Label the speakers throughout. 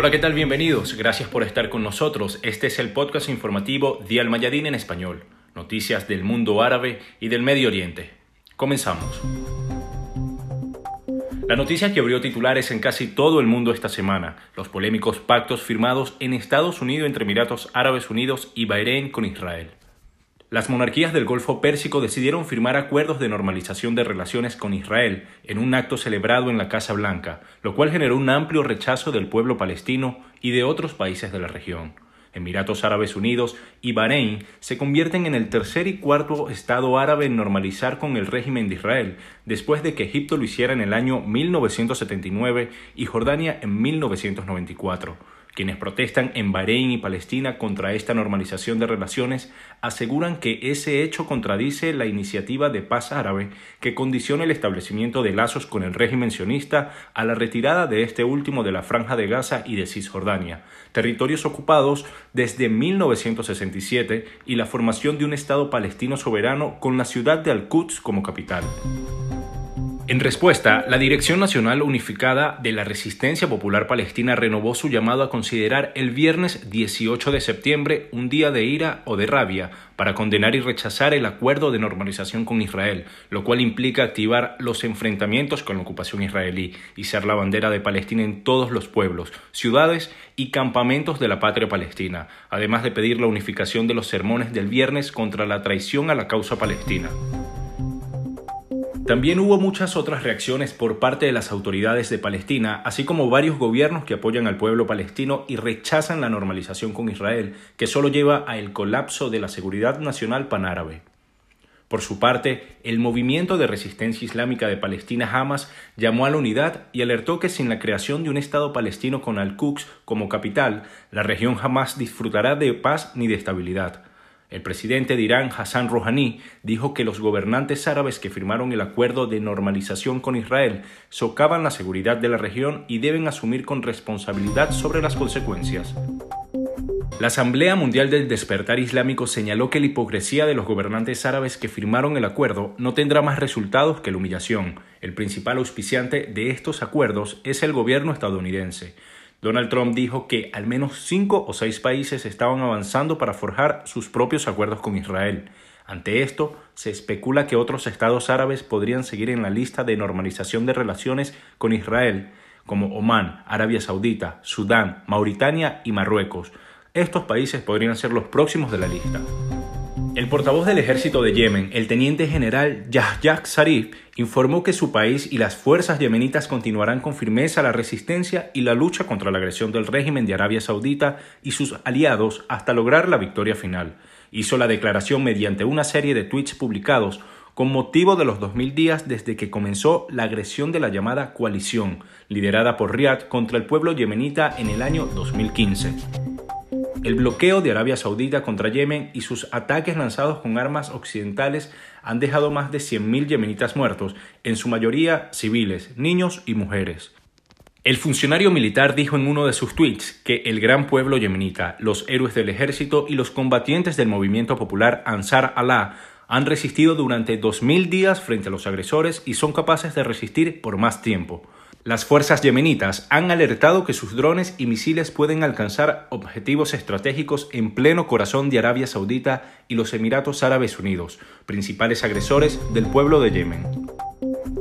Speaker 1: Hola, ¿qué tal? Bienvenidos. Gracias por estar con nosotros. Este es el podcast informativo de Al Mayadín en español. Noticias del mundo árabe y del Medio Oriente. Comenzamos. La noticia que abrió titulares en casi todo el mundo esta semana, los polémicos pactos firmados en Estados Unidos entre Emiratos Árabes Unidos y Bahrein con Israel. Las monarquías del Golfo Pérsico decidieron firmar acuerdos de normalización de relaciones con Israel en un acto celebrado en la Casa Blanca, lo cual generó un amplio rechazo del pueblo palestino y de otros países de la región. Emiratos Árabes Unidos y Bahrein se convierten en el tercer y cuarto Estado árabe en normalizar con el régimen de Israel, después de que Egipto lo hiciera en el año 1979 y Jordania en 1994. Quienes protestan en Bahrein y Palestina contra esta normalización de relaciones aseguran que ese hecho contradice la iniciativa de paz árabe que condiciona el establecimiento de lazos con el régimen sionista a la retirada de este último de la Franja de Gaza y de Cisjordania, territorios ocupados desde 1967 y la formación de un Estado palestino soberano con la ciudad de Al-Quds como capital. En respuesta, la Dirección Nacional Unificada de la Resistencia Popular Palestina renovó su llamado a considerar el viernes 18 de septiembre un día de ira o de rabia para condenar y rechazar el acuerdo de normalización con Israel, lo cual implica activar los enfrentamientos con la ocupación israelí y ser la bandera de Palestina en todos los pueblos, ciudades y campamentos de la patria palestina, además de pedir la unificación de los sermones del viernes contra la traición a la causa palestina. También hubo muchas otras reacciones por parte de las autoridades de Palestina, así como varios gobiernos que apoyan al pueblo palestino y rechazan la normalización con Israel, que solo lleva al colapso de la seguridad nacional panárabe. Por su parte, el movimiento de resistencia islámica de Palestina Hamas llamó a la unidad y alertó que sin la creación de un Estado palestino con Al-Quds como capital, la región jamás disfrutará de paz ni de estabilidad. El presidente de Irán, Hassan Rouhani, dijo que los gobernantes árabes que firmaron el acuerdo de normalización con Israel socavan la seguridad de la región y deben asumir con responsabilidad sobre las consecuencias. La Asamblea Mundial del Despertar Islámico señaló que la hipocresía de los gobernantes árabes que firmaron el acuerdo no tendrá más resultados que la humillación. El principal auspiciante de estos acuerdos es el gobierno estadounidense. Donald Trump dijo que al menos cinco o seis países estaban avanzando para forjar sus propios acuerdos con Israel. Ante esto, se especula que otros estados árabes podrían seguir en la lista de normalización de relaciones con Israel, como Omán, Arabia Saudita, Sudán, Mauritania y Marruecos. Estos países podrían ser los próximos de la lista. El portavoz del ejército de Yemen, el teniente general Yahya Zarif, informó que su país y las fuerzas yemenitas continuarán con firmeza la resistencia y la lucha contra la agresión del régimen de Arabia Saudita y sus aliados hasta lograr la victoria final. Hizo la declaración mediante una serie de tweets publicados con motivo de los 2000 días desde que comenzó la agresión de la llamada coalición, liderada por Riad contra el pueblo yemenita en el año 2015. El bloqueo de Arabia Saudita contra Yemen y sus ataques lanzados con armas occidentales han dejado más de 100.000 yemenitas muertos, en su mayoría civiles, niños y mujeres. El funcionario militar dijo en uno de sus tweets que el gran pueblo yemenita, los héroes del ejército y los combatientes del movimiento popular Ansar Allah han resistido durante 2.000 días frente a los agresores y son capaces de resistir por más tiempo. Las fuerzas yemenitas han alertado que sus drones y misiles pueden alcanzar objetivos estratégicos en pleno corazón de Arabia Saudita y los Emiratos Árabes Unidos, principales agresores del pueblo de Yemen.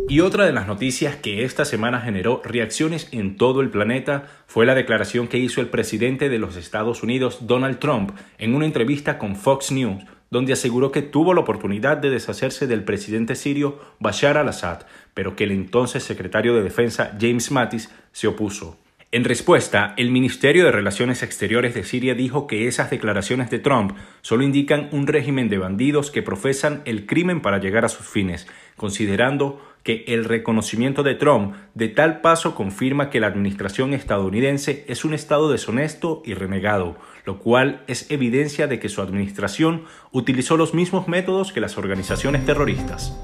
Speaker 1: Y otra de las noticias que esta semana generó reacciones en todo el planeta fue la declaración que hizo el presidente de los Estados Unidos, Donald Trump, en una entrevista con Fox News, donde aseguró que tuvo la oportunidad de deshacerse del presidente sirio Bashar al-Assad, pero que el entonces secretario de Defensa James Mattis se opuso. En respuesta, el Ministerio de Relaciones Exteriores de Siria dijo que esas declaraciones de Trump solo indican un régimen de bandidos que profesan el crimen para llegar a sus fines, considerando que el reconocimiento de Trump de tal paso confirma que la administración estadounidense es un Estado deshonesto y renegado, lo cual es evidencia de que su administración utilizó los mismos métodos que las organizaciones terroristas.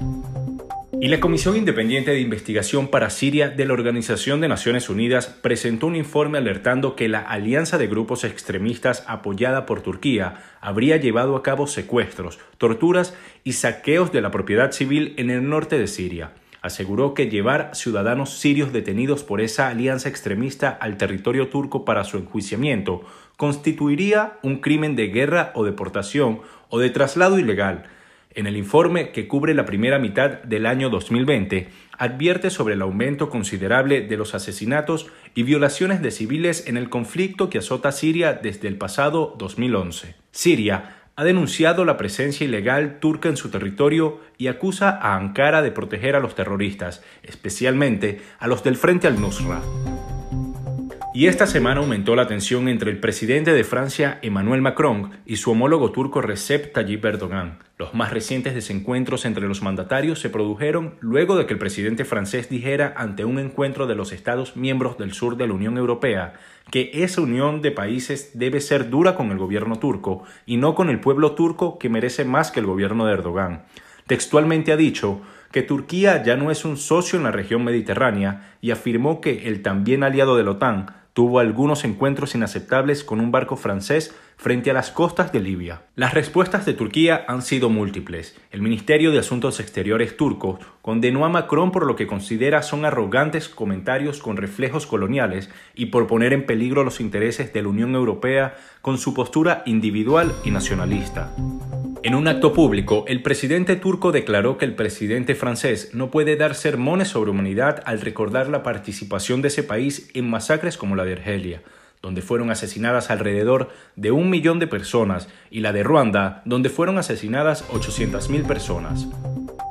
Speaker 1: Y la Comisión Independiente de Investigación para Siria de la Organización de Naciones Unidas presentó un informe alertando que la alianza de grupos extremistas apoyada por Turquía habría llevado a cabo secuestros, torturas y saqueos de la propiedad civil en el norte de Siria. Aseguró que llevar ciudadanos sirios detenidos por esa alianza extremista al territorio turco para su enjuiciamiento constituiría un crimen de guerra o deportación o de traslado ilegal. En el informe que cubre la primera mitad del año 2020, advierte sobre el aumento considerable de los asesinatos y violaciones de civiles en el conflicto que azota Siria desde el pasado 2011. Siria ha denunciado la presencia ilegal turca en su territorio y acusa a Ankara de proteger a los terroristas, especialmente a los del Frente al-Nusra. Y esta semana aumentó la tensión entre el presidente de Francia, Emmanuel Macron, y su homólogo turco Recep Tayyip Erdogan. Los más recientes desencuentros entre los mandatarios se produjeron luego de que el presidente francés dijera ante un encuentro de los Estados miembros del sur de la Unión Europea que esa unión de países debe ser dura con el gobierno turco y no con el pueblo turco que merece más que el gobierno de Erdogan. Textualmente ha dicho que Turquía ya no es un socio en la región mediterránea y afirmó que el también aliado de la OTAN tuvo algunos encuentros inaceptables con un barco francés frente a las costas de Libia. Las respuestas de Turquía han sido múltiples. El Ministerio de Asuntos Exteriores turco condenó a Macron por lo que considera son arrogantes comentarios con reflejos coloniales y por poner en peligro los intereses de la Unión Europea con su postura individual y nacionalista. En un acto público, el presidente turco declaró que el presidente francés no puede dar sermones sobre humanidad al recordar la participación de ese país en masacres como la de Argelia, donde fueron asesinadas alrededor de un millón de personas, y la de Ruanda, donde fueron asesinadas 800.000 personas.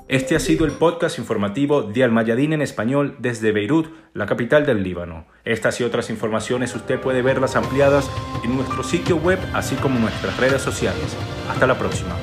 Speaker 1: Este ha sido el podcast informativo de Almayadín en español desde Beirut, la capital del Líbano. Estas y otras informaciones usted puede verlas ampliadas en nuestro sitio web así como en nuestras redes sociales. Hasta la próxima.